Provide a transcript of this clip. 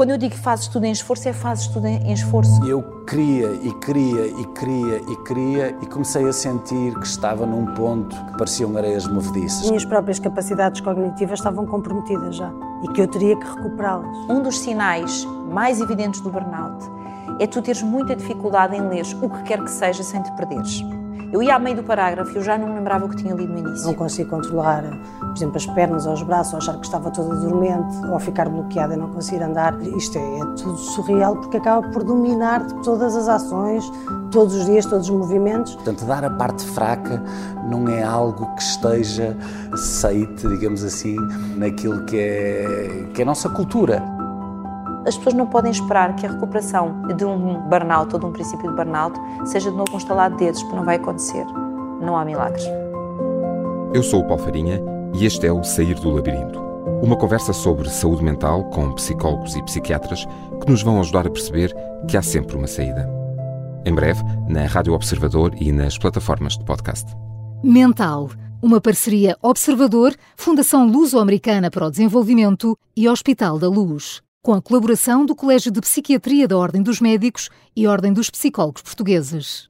Quando eu digo que fazes tudo em esforço, é fazes tudo em esforço. Eu queria e queria e queria e queria e comecei a sentir que estava num ponto que pareciam areias movediças. Minhas próprias capacidades cognitivas estavam comprometidas já e que eu teria que recuperá-las. Um dos sinais mais evidentes do burnout é tu teres muita dificuldade em ler o que quer que seja sem te perderes. Eu ia ao meio do parágrafo e eu já não me lembrava o que tinha lido no início. Não consigo controlar, por exemplo, as pernas ou os braços, ou achar que estava toda dormente, ou ficar bloqueada e não conseguir andar. Isto é, é tudo surreal porque acaba por dominar todas as ações, todos os dias, todos os movimentos. Portanto, dar a parte fraca não é algo que esteja aceite, digamos assim, naquilo que é, que é a nossa cultura as pessoas não podem esperar que a recuperação de um burnout ou de um princípio de burnout seja de novo um estalar de dedos, porque não vai acontecer. Não há milagres. Eu sou o Paulo Farinha e este é o Sair do Labirinto. Uma conversa sobre saúde mental com psicólogos e psiquiatras que nos vão ajudar a perceber que há sempre uma saída. Em breve, na Rádio Observador e nas plataformas de podcast. Mental. Uma parceria Observador, Fundação Luso-Americana para o Desenvolvimento e Hospital da Luz com a colaboração do Colégio de Psiquiatria da Ordem dos Médicos e Ordem dos Psicólogos Portugueses.